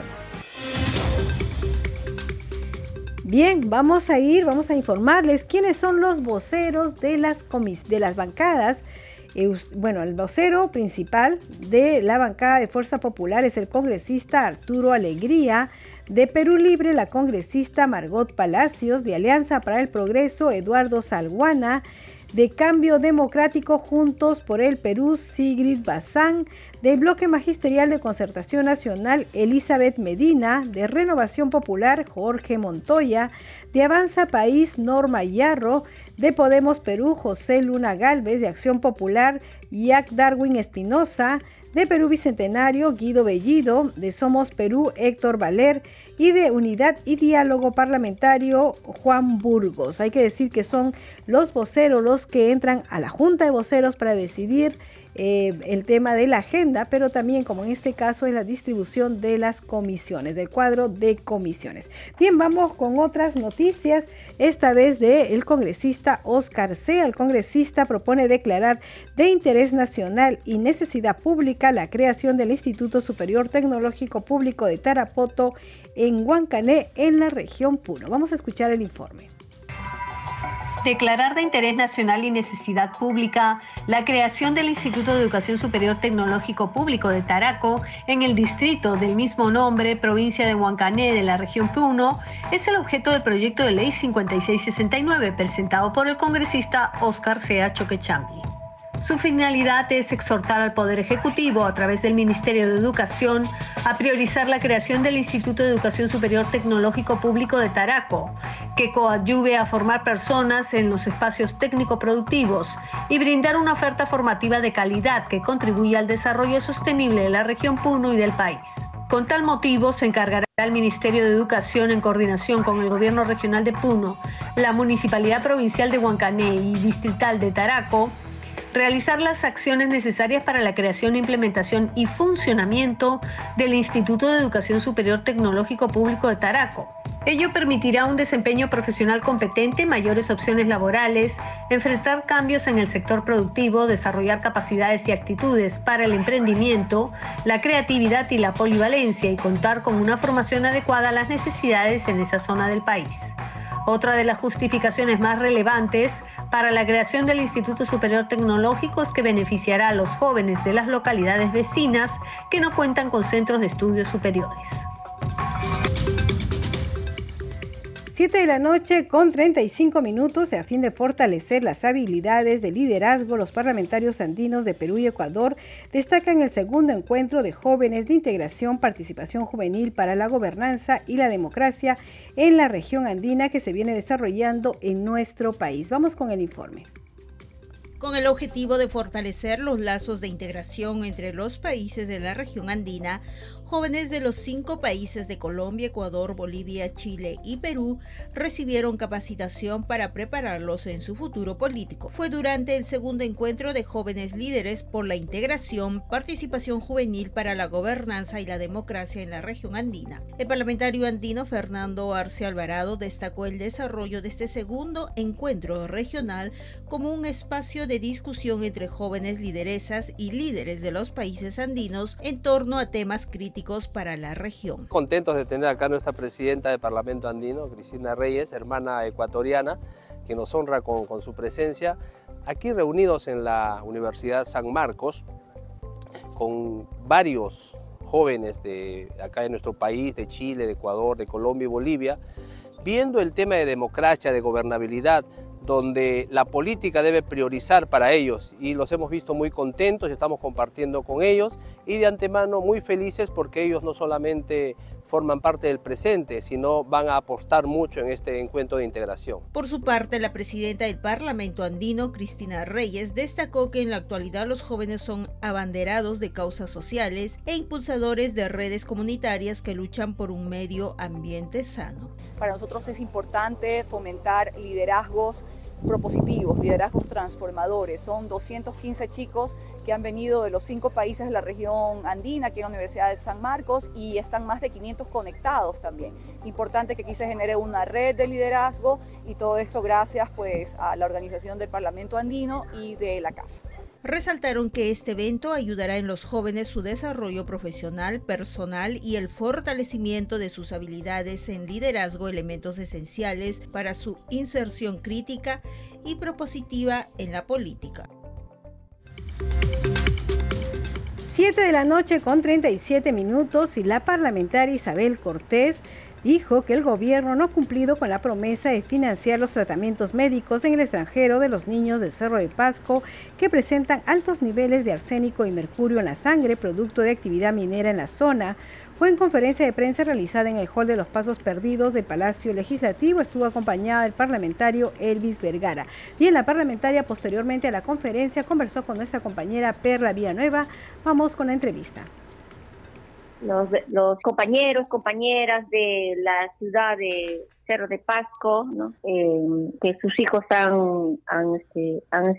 Bien, vamos a ir, vamos a informarles quiénes son los voceros de las, de las bancadas. Bueno, el vocero principal de la bancada de Fuerza Popular es el congresista Arturo Alegría, de Perú Libre la congresista Margot Palacios, de Alianza para el Progreso Eduardo Salguana, de Cambio Democrático Juntos por el Perú, Sigrid Bazán, del Bloque Magisterial de Concertación Nacional, Elizabeth Medina, de Renovación Popular, Jorge Montoya, de Avanza País, Norma Yarro, de Podemos Perú, José Luna Galvez, de Acción Popular, Jack Darwin Espinosa, de Perú Bicentenario, Guido Bellido, de Somos Perú, Héctor Valer, y de Unidad y Diálogo Parlamentario Juan Burgos. Hay que decir que son los voceros los que entran a la Junta de Voceros para decidir eh, el tema de la agenda, pero también, como en este caso, es la distribución de las comisiones, del cuadro de comisiones. Bien, vamos con otras noticias, esta vez del el congresista Oscar Sea. El congresista propone declarar de interés nacional y necesidad pública la creación del Instituto Superior Tecnológico Público de Tarapoto en Huancané, en la región Puno. Vamos a escuchar el informe declarar de interés nacional y necesidad pública la creación del Instituto de Educación Superior Tecnológico Público de Taraco en el distrito del mismo nombre, provincia de Huancané de la región Puno, es el objeto del proyecto de ley 5669 presentado por el congresista Oscar Sea Choquechambi. Su finalidad es exhortar al Poder Ejecutivo, a través del Ministerio de Educación, a priorizar la creación del Instituto de Educación Superior Tecnológico Público de Taraco, que coadyuve a formar personas en los espacios técnico-productivos y brindar una oferta formativa de calidad que contribuya al desarrollo sostenible de la región Puno y del país. Con tal motivo, se encargará al Ministerio de Educación en coordinación con el Gobierno Regional de Puno, la Municipalidad Provincial de Huancané y Distrital de Taraco realizar las acciones necesarias para la creación, implementación y funcionamiento del Instituto de Educación Superior Tecnológico Público de Taraco. Ello permitirá un desempeño profesional competente, mayores opciones laborales, enfrentar cambios en el sector productivo, desarrollar capacidades y actitudes para el emprendimiento, la creatividad y la polivalencia y contar con una formación adecuada a las necesidades en esa zona del país. Otra de las justificaciones más relevantes para la creación del Instituto Superior Tecnológico que beneficiará a los jóvenes de las localidades vecinas que no cuentan con centros de estudios superiores. 7 de la noche con 35 minutos a fin de fortalecer las habilidades de liderazgo, los parlamentarios andinos de Perú y Ecuador destacan el segundo encuentro de jóvenes de integración, participación juvenil para la gobernanza y la democracia en la región andina que se viene desarrollando en nuestro país. Vamos con el informe con el objetivo de fortalecer los lazos de integración entre los países de la región andina, jóvenes de los cinco países de Colombia, Ecuador, Bolivia, Chile y Perú recibieron capacitación para prepararlos en su futuro político. Fue durante el segundo encuentro de jóvenes líderes por la integración, participación juvenil para la gobernanza y la democracia en la región andina. El parlamentario andino Fernando Arce Alvarado destacó el desarrollo de este segundo encuentro regional como un espacio de discusión entre jóvenes lideresas y líderes de los países andinos en torno a temas críticos para la región. Contentos de tener acá nuestra presidenta del Parlamento Andino, Cristina Reyes, hermana ecuatoriana, que nos honra con, con su presencia. Aquí reunidos en la Universidad San Marcos, con varios jóvenes de acá de nuestro país, de Chile, de Ecuador, de Colombia y Bolivia, viendo el tema de democracia, de gobernabilidad, donde la política debe priorizar para ellos y los hemos visto muy contentos y estamos compartiendo con ellos y de antemano muy felices porque ellos no solamente forman parte del presente, sino van a apostar mucho en este encuentro de integración. Por su parte, la presidenta del Parlamento andino, Cristina Reyes, destacó que en la actualidad los jóvenes son abanderados de causas sociales e impulsadores de redes comunitarias que luchan por un medio ambiente sano. Para nosotros es importante fomentar liderazgos propositivos, liderazgos transformadores. Son 215 chicos que han venido de los cinco países de la región andina, aquí en la Universidad de San Marcos, y están más de 500 conectados también. Importante que aquí se genere una red de liderazgo y todo esto gracias pues a la organización del Parlamento Andino y de la CAF. Resaltaron que este evento ayudará en los jóvenes su desarrollo profesional, personal y el fortalecimiento de sus habilidades en liderazgo, elementos esenciales para su inserción crítica y propositiva en la política. 7 de la noche con 37 minutos y la parlamentaria Isabel Cortés dijo que el gobierno no ha cumplido con la promesa de financiar los tratamientos médicos en el extranjero de los niños del Cerro de Pasco que presentan altos niveles de arsénico y mercurio en la sangre producto de actividad minera en la zona. Fue en conferencia de prensa realizada en el Hall de los Pasos Perdidos del Palacio Legislativo. Estuvo acompañada del parlamentario Elvis Vergara. Bien, la parlamentaria posteriormente a la conferencia conversó con nuestra compañera Perla Villanueva. Vamos con la entrevista los, los compañeros, compañeras de la ciudad de Cerro de Pasco. Eh, que sus hijos han, han, este, han,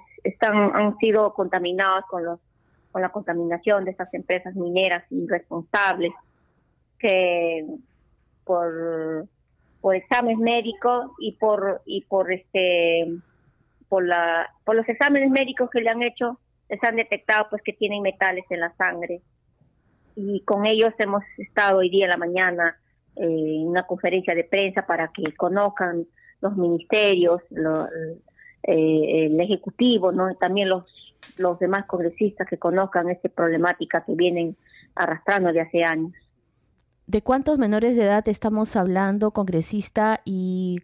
han sido contaminados con, los, con la contaminación de estas empresas mineras irresponsables, que por, por exámenes médicos y por, y por, este, por, la, por los exámenes médicos que le han hecho, les han detectado pues que tienen metales en la sangre y con ellos hemos estado hoy día en la mañana eh, en una conferencia de prensa para que conozcan los ministerios, eh, el Ejecutivo, ¿no? también los, los demás congresistas que conozcan esta problemática que vienen arrastrando de hace años. ¿De cuántos menores de edad estamos hablando, congresista, y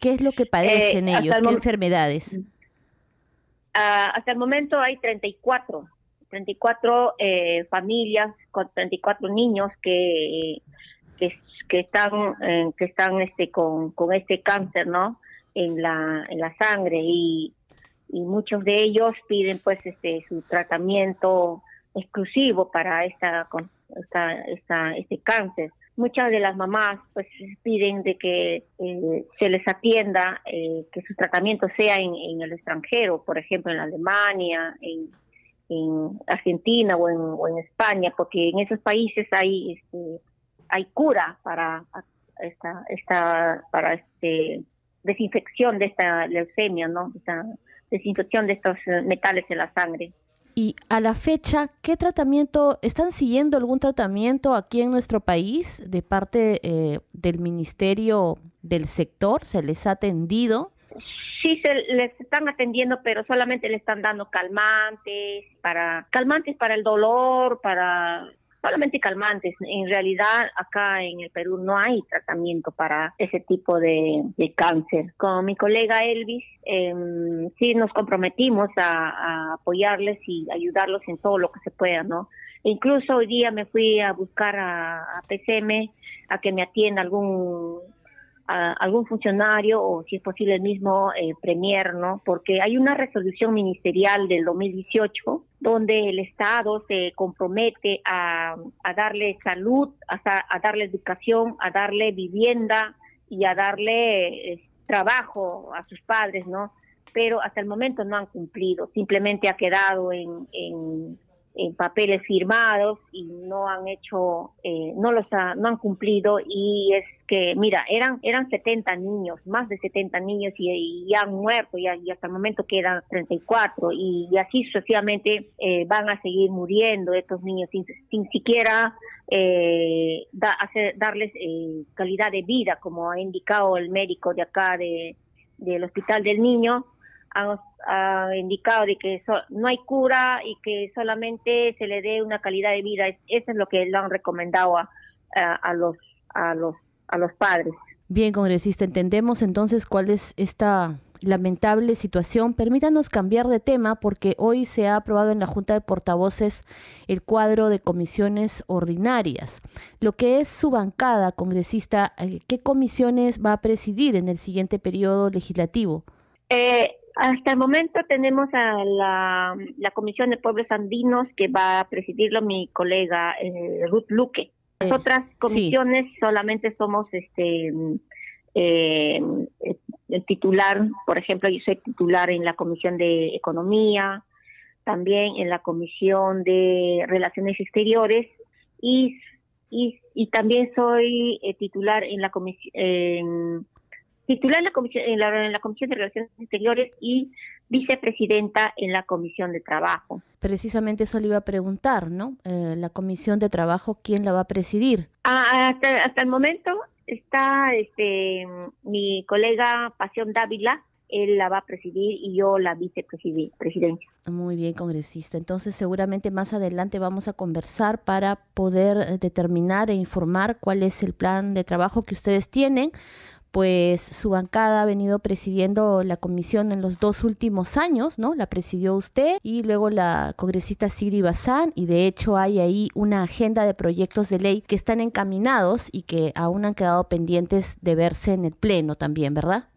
qué es lo que padecen eh, ellos? ¿Qué enfermedades? Ah, hasta el momento hay 34 34 eh, familias con 34 niños que, que, están eh, que están este con, con este cáncer no en la en la sangre y, y muchos de ellos piden pues este su tratamiento exclusivo para esta, esta, esta este cáncer. Muchas de las mamás pues piden de que eh, se les atienda que su tratamiento sea en, en el extranjero por ejemplo en Alemania en en Argentina o en, o en España, porque en esos países hay este, hay cura para esta esta para este desinfección de esta leucemia, ¿no? Esta desinfección de estos metales en la sangre. Y a la fecha, ¿qué tratamiento, están siguiendo algún tratamiento aquí en nuestro país de parte eh, del Ministerio del Sector? ¿Se les ha atendido? Sí, se les están atendiendo, pero solamente le están dando calmantes para calmantes para el dolor, para solamente calmantes. En realidad, acá en el Perú no hay tratamiento para ese tipo de, cáncer. Con mi colega Elvis, eh, sí nos comprometimos a, apoyarles y ayudarlos en todo lo que se pueda, ¿no? Incluso hoy día me fui a buscar a, a PCM a que me atienda algún a algún funcionario o si es posible el mismo eh, premier, ¿no? Porque hay una resolución ministerial del 2018 donde el Estado se compromete a, a darle salud, a, a, darle educación, a darle vivienda y a darle eh, trabajo a sus padres, ¿no? Pero hasta el momento no han cumplido, simplemente ha quedado en, en en papeles firmados y no han hecho, eh, no los no han cumplido. Y es que, mira, eran eran 70 niños, más de 70 niños y, ya han muerto. Y, hasta el momento quedan 34 y, y así sucesivamente eh, van a seguir muriendo estos niños sin, sin siquiera eh, hacer, darles eh, calidad de vida, como ha indicado el médico de acá de, del Hospital del Niño ha, indicado de que no hay cura y que solamente se le dé una calidad de vida. Eso es lo que le han recomendado a, a, los a los a los padres. Bien, congresista, entendemos entonces cuál es esta lamentable situación. Permítanos cambiar de tema porque hoy se ha aprobado en la Junta de Portavoces el cuadro de comisiones ordinarias. Lo que es su bancada, congresista, eh, ¿qué comisiones va a presidir en el siguiente periodo legislativo? Eh, hasta el momento tenemos a la, Comisión de Pueblos Andinos que va a presidirlo mi colega eh, Ruth Luque. Las eh, otras comisiones solamente somos este eh, titular, por ejemplo, yo soy titular en la Comisión de Economía, también en la Comisión de Relaciones Exteriores y, y, y también soy titular en la Comisión titular en la, comisión, en la, Comisión de Relaciones Exteriores y vicepresidenta en la Comisión de Trabajo. Precisamente eso le iba a preguntar, ¿no? Eh, la Comisión de Trabajo, ¿quién la va a presidir? Ah, hasta, hasta el momento está este mi colega Pasión Dávila, él la va a presidir y yo la vicepresidencia. Muy bien, congresista. Entonces, seguramente más adelante vamos a conversar para poder eh, determinar e informar cuál es el plan de trabajo que ustedes tienen pues su bancada ha venido presidiendo la comisión en los dos últimos años, ¿no? La presidió usted y luego la congresista Sigri Bazán y de hecho hay ahí una agenda de proyectos de ley que están encaminados y que aún han quedado pendientes de verse en el pleno también, ¿verdad?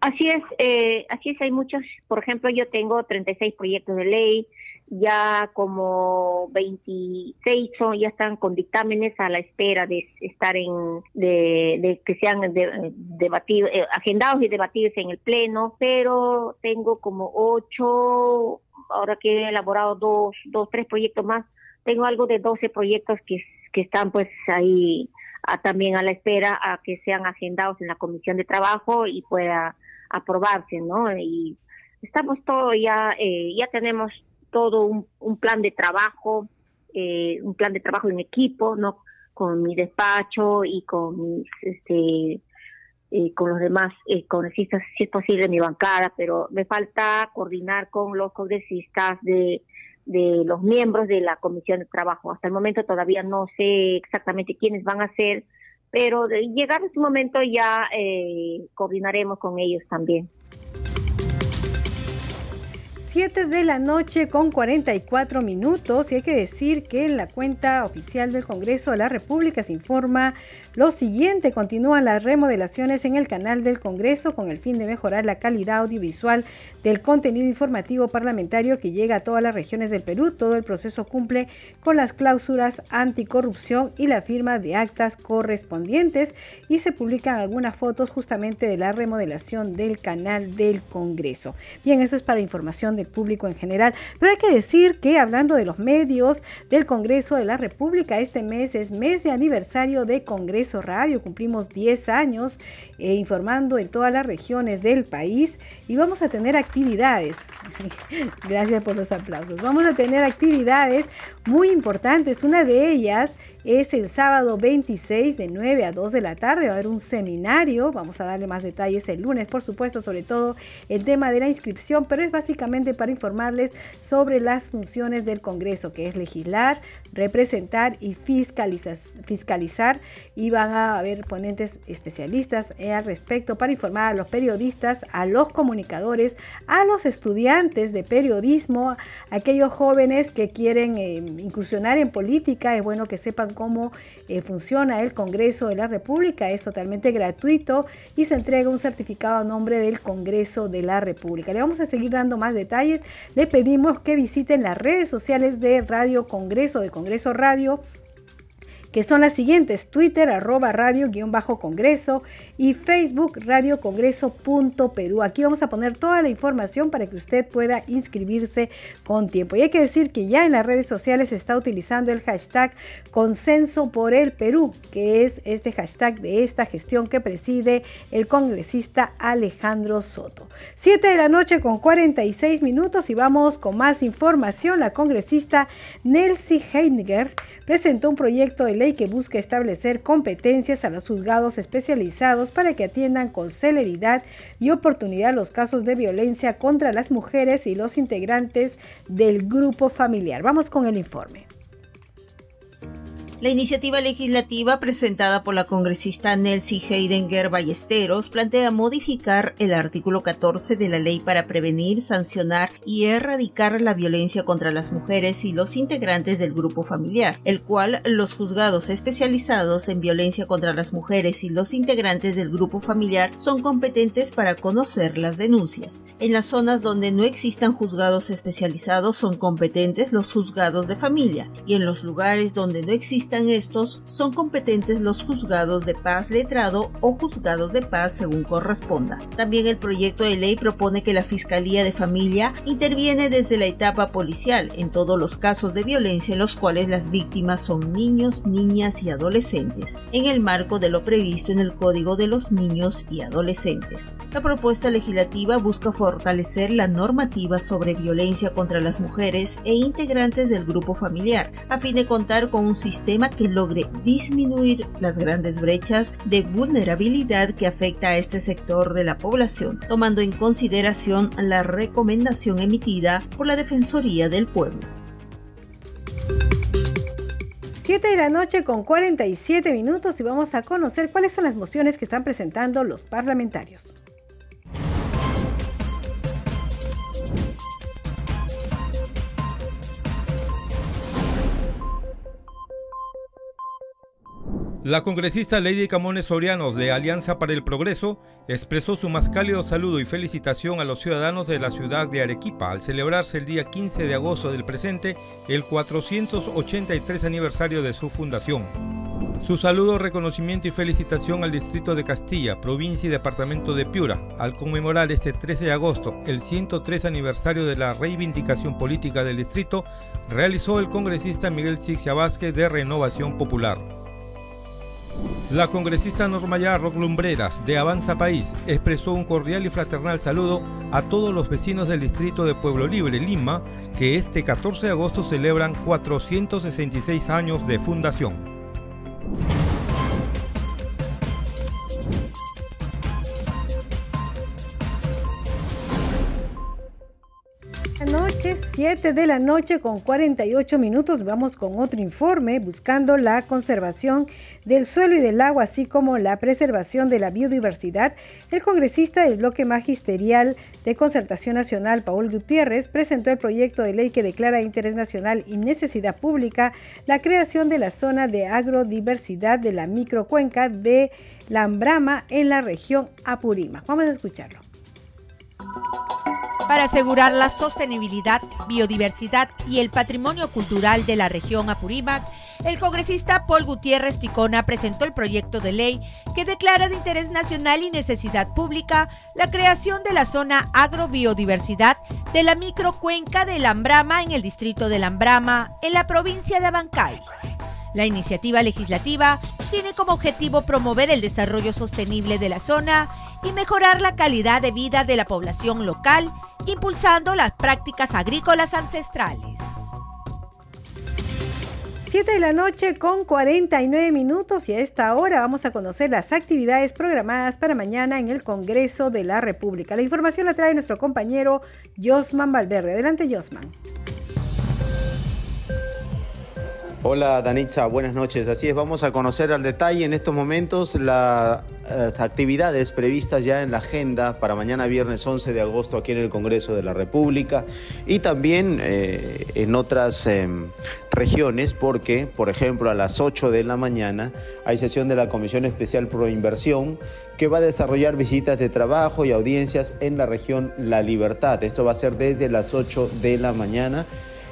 Así es, eh, así es, hay muchos, por ejemplo, yo tengo 36 proyectos de ley, ya como 26 son, ya están con dictámenes a la espera de estar en, de, que sean debatidos, eh, agendados y debatidos en el pleno, pero tengo como ocho, ahora que he elaborado dos, dos, tres proyectos más, tengo algo de 12 proyectos que, que están pues ahí también a la espera a que sean agendados en la comisión de trabajo y pueda aprobarse, ¿no? Y estamos todo ya, eh, ya tenemos todo un, plan de trabajo, eh, un plan de trabajo en equipo, ¿no? Con mi despacho y con este, eh, con los demás eh, congresistas, si es posible, mi bancada, pero me falta coordinar con los congresistas de, de los miembros de la Comisión de Trabajo. Hasta el momento todavía no sé exactamente quiénes van a ser, pero de llegar ese momento ya eh, coordinaremos con ellos también. 7 de la noche con 44 minutos. Y hay que decir que en la cuenta oficial del Congreso de la República se informa lo siguiente, continúan las remodelaciones en el canal del Congreso con el fin de mejorar la calidad audiovisual del contenido informativo parlamentario que llega a todas las regiones del Perú. Todo el proceso cumple con las cláusulas anticorrupción y la firma de actas correspondientes y se publican algunas fotos justamente de la remodelación del canal del Congreso. Bien, esto es para información del público en general. Pero hay que decir que hablando de los medios del Congreso de la República, este mes es mes de aniversario de Congreso Radio, cumplimos 10 años eh, informando en todas las regiones del país y vamos a tener actividades. [LAUGHS] Gracias por los aplausos. Vamos a tener actividades muy importantes. Una de ellas es el sábado 26 de 9 a 2 de la tarde. Va a haber un seminario. Vamos a darle más detalles el lunes, por supuesto, sobre todo el tema de la inscripción, pero es básicamente para informarles sobre las funciones del Congreso, que es legislar, representar y fiscalizar. Y van a haber ponentes especialistas al respecto para informar a los periodistas, a los comunicadores, a los estudiantes de periodismo, aquellos jóvenes que quieren eh, incursionar en política. Es bueno que sepan cómo eh, funciona el Congreso de la República. Es totalmente gratuito y se entrega un certificado a nombre del Congreso de la República. Le vamos a seguir dando más detalles. Le pedimos que visiten las redes sociales de Radio Congreso, de Congreso Radio que son las siguientes, Twitter arroba radio guion bajo congreso y Facebook radio congreso punto Perú. Aquí vamos a poner toda la información para que usted pueda inscribirse con tiempo. Y hay que decir que ya en las redes sociales se está utilizando el hashtag consenso por el Perú, que es este hashtag de esta gestión que preside el congresista Alejandro Soto. 7 de la noche con 46 minutos y vamos con más información. La congresista Nelsie Heidegger presentó un proyecto de ley que busca establecer competencias a los juzgados especializados para que atiendan con celeridad y oportunidad los casos de violencia contra las mujeres y los integrantes del grupo familiar. Vamos con el informe. La iniciativa legislativa presentada por la congresista Nelsie Heidenger Ballesteros plantea modificar el artículo 14 de la ley para prevenir, sancionar y erradicar la violencia contra las mujeres y los integrantes del grupo familiar, el cual los juzgados especializados en violencia contra las mujeres y los integrantes del grupo familiar son competentes para conocer las denuncias. En las zonas donde no existan juzgados especializados son competentes los juzgados de familia y en los lugares donde no existen estos, son competentes los juzgados de paz letrado o juzgados de paz según corresponda. También el proyecto de ley propone que la Fiscalía de Familia interviene desde la etapa policial en todos los casos de violencia en los cuales las víctimas son niños, niñas y adolescentes, en el marco de lo previsto en el Código de los Niños y Adolescentes. La propuesta legislativa busca fortalecer la normativa sobre violencia contra las mujeres e integrantes del grupo familiar, a fin de contar con un sistema que logre disminuir las grandes brechas de vulnerabilidad que afecta a este sector de la población, tomando en consideración la recomendación emitida por la Defensoría del Pueblo. 7 de la noche con 47 minutos y vamos a conocer cuáles son las mociones que están presentando los parlamentarios. La congresista Lady Camones Sorianos de Alianza para el Progreso expresó su más cálido saludo y felicitación a los ciudadanos de la ciudad de Arequipa al celebrarse el día 15 de agosto del presente el 483 aniversario de su fundación. Su saludo, reconocimiento y felicitación al Distrito de Castilla, provincia y departamento de Piura, al conmemorar este 13 de agosto el 103 aniversario de la reivindicación política del distrito, realizó el congresista Miguel Sixia Vázquez de Renovación Popular. La congresista Norma Yarro Lumbreras de Avanza País expresó un cordial y fraternal saludo a todos los vecinos del distrito de Pueblo Libre, Lima, que este 14 de agosto celebran 466 años de fundación. 7 de la noche con 48 minutos. Vamos con otro informe buscando la conservación del suelo y del agua, así como la preservación de la biodiversidad. El congresista del bloque magisterial de Concertación Nacional, Paul Gutiérrez, presentó el proyecto de ley que declara de interés nacional y necesidad pública la creación de la zona de agrodiversidad de la microcuenca de Lambrama en la región Apurímac. Vamos a escucharlo. Para asegurar la sostenibilidad, biodiversidad y el patrimonio cultural de la región Apurímac, el congresista Paul Gutiérrez Ticona presentó el proyecto de ley que declara de interés nacional y necesidad pública la creación de la zona agrobiodiversidad de la microcuenca de Lambrama en el distrito de Lambrama, en la provincia de Abancay. La iniciativa legislativa tiene como objetivo promover el desarrollo sostenible de la zona y mejorar la calidad de vida de la población local, impulsando las prácticas agrícolas ancestrales. 7 de la noche con 49 minutos y a esta hora vamos a conocer las actividades programadas para mañana en el Congreso de la República. La información la trae nuestro compañero Josman Valverde. Adelante, Josman. Hola Danitza, buenas noches. Así es, vamos a conocer al detalle en estos momentos las eh, actividades previstas ya en la agenda para mañana viernes 11 de agosto aquí en el Congreso de la República y también eh, en otras em, regiones porque, por ejemplo, a las 8 de la mañana hay sesión de la Comisión Especial Pro Inversión que va a desarrollar visitas de trabajo y audiencias en la región La Libertad. Esto va a ser desde las 8 de la mañana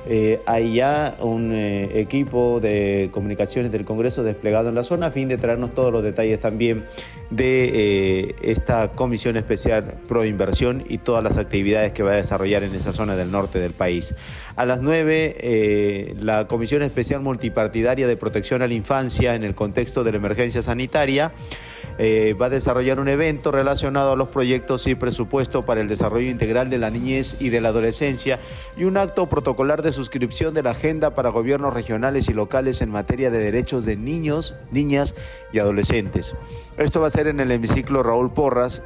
eh, hay ya un eh, equipo de comunicaciones del Congreso desplegado en la zona a fin de traernos todos los detalles también de eh, esta comisión especial pro inversión y todas las actividades que va a desarrollar en esa zona del norte del país. A las 9, la Comisión Especial Multipartidaria de Protección a la Infancia en el contexto de la emergencia sanitaria va a desarrollar un evento relacionado a los proyectos y presupuesto para el desarrollo integral de la niñez y de la adolescencia y un acto protocolar de suscripción de la Agenda para Gobiernos Regionales y Locales en materia de derechos de niños, niñas y adolescentes. Esto va a ser en el hemiciclo Raúl Porras,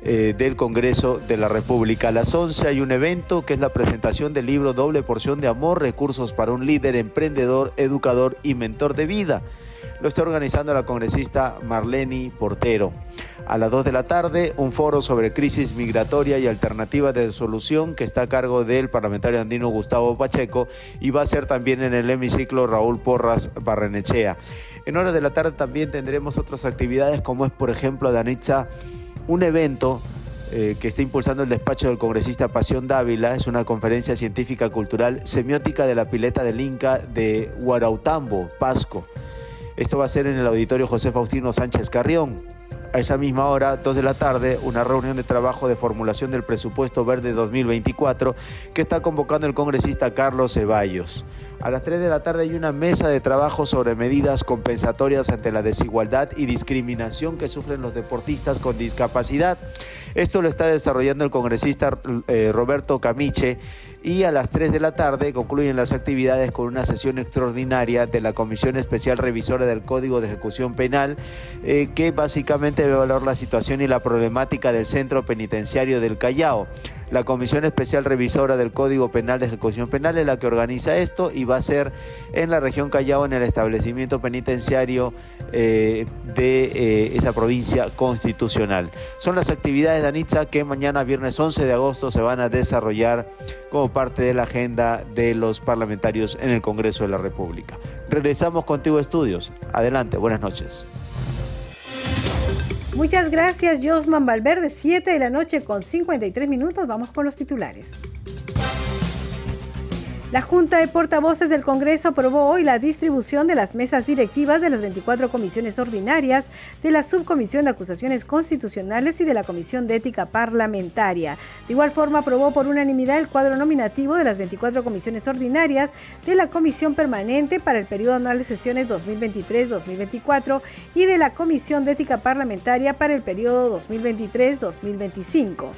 eh, del Congreso de la República. A las 11 hay un evento que es la presentación del libro Doble Porción de Amor, Recursos para un líder, emprendedor, educador y mentor de vida. Lo está organizando la congresista Marlene Portero. A las 2 de la tarde, un foro sobre crisis migratoria y alternativas de solución que está a cargo del parlamentario andino Gustavo Pacheco y va a ser también en el hemiciclo Raúl Porras Barrenechea. En horas de la tarde también tendremos otras actividades como es, por ejemplo, Danitza, un evento eh, que está impulsando el despacho del congresista Pasión Dávila. Es una conferencia científica cultural semiótica de la pileta del Inca de Huarautambo, Pasco. Esto va a ser en el auditorio José Faustino Sánchez Carrión. A esa misma hora, 2 de la tarde, una reunión de trabajo de formulación del presupuesto verde 2024 que está convocando el congresista Carlos Ceballos. A las 3 de la tarde hay una mesa de trabajo sobre medidas compensatorias ante la desigualdad y discriminación que sufren los deportistas con discapacidad. Esto lo está desarrollando el congresista eh, Roberto Camiche y a las 3 de la tarde concluyen las actividades con una sesión extraordinaria de la Comisión Especial Revisora del Código de Ejecución Penal eh, que básicamente va a evaluar la situación y la problemática del Centro Penitenciario del Callao. La Comisión Especial Revisora del Código Penal de Ejecución Penal es la que organiza esto y va a ser en la región Callao, en el establecimiento penitenciario eh, de eh, esa provincia constitucional. Son las actividades de Anitza que mañana, viernes 11 de agosto, se van a desarrollar como parte de la agenda de los parlamentarios en el Congreso de la República. Regresamos contigo, estudios. Adelante, buenas noches. Muchas gracias, Josman Valverde. 7 de la noche con 53 minutos. Vamos con los titulares. La Junta de Portavoces del Congreso aprobó hoy la distribución de las mesas directivas de las 24 comisiones ordinarias, de la Subcomisión de Acusaciones Constitucionales y de la Comisión de Ética Parlamentaria. De igual forma, aprobó por unanimidad el cuadro nominativo de las 24 comisiones ordinarias de la Comisión Permanente para el periodo anual de sesiones 2023-2024 y de la Comisión de Ética Parlamentaria para el periodo 2023-2025.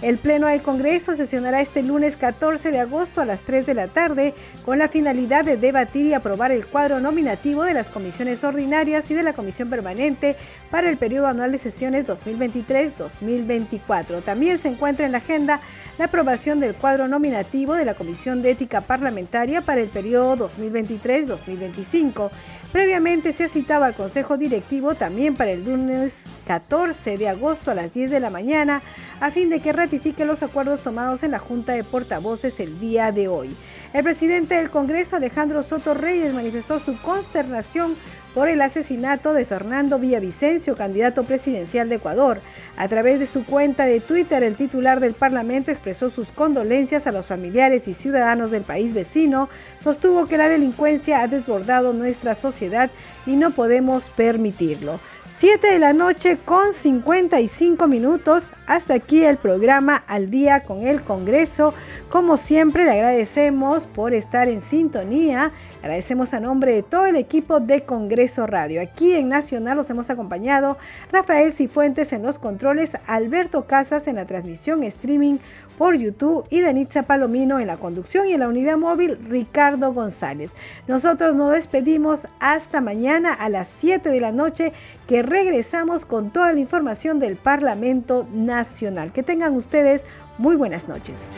El Pleno del Congreso sesionará este lunes 14 de agosto a las 3 de la tarde con la finalidad de debatir y aprobar el cuadro nominativo de las comisiones ordinarias y de la Comisión Permanente para el periodo anual de sesiones 2023-2024. También se encuentra en la agenda la aprobación del cuadro nominativo de la Comisión de Ética Parlamentaria para el periodo 2023-2025. Previamente se ha citado al Consejo Directivo también para el lunes 14 de agosto a las 10 de la mañana a fin de que ratifique los acuerdos tomados en la Junta de Portavoces el día de hoy. El presidente del Congreso, Alejandro Soto Reyes, manifestó su consternación por el asesinato de Fernando Villavicencio, candidato presidencial de Ecuador. A través de su cuenta de Twitter, el titular del Parlamento expresó sus condolencias a los familiares y ciudadanos del país vecino, sostuvo que la delincuencia ha desbordado nuestra sociedad y no podemos permitirlo. 7 de la noche con 55 minutos. Hasta aquí el programa Al día con el Congreso. Como siempre, le agradecemos por estar en sintonía. Agradecemos a nombre de todo el equipo de Congreso Radio. Aquí en Nacional los hemos acompañado Rafael Cifuentes en los controles, Alberto Casas en la transmisión streaming por YouTube y Denitza Palomino en la conducción y en la unidad móvil Ricardo González. Nosotros nos despedimos hasta mañana a las 7 de la noche que regresamos con toda la información del Parlamento Nacional. Que tengan ustedes muy buenas noches.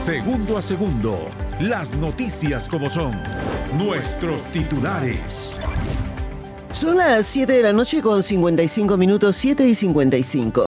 Segundo a segundo, las noticias como son, nuestros titulares. Son las 7 de la noche con 55 minutos, 7 y 55.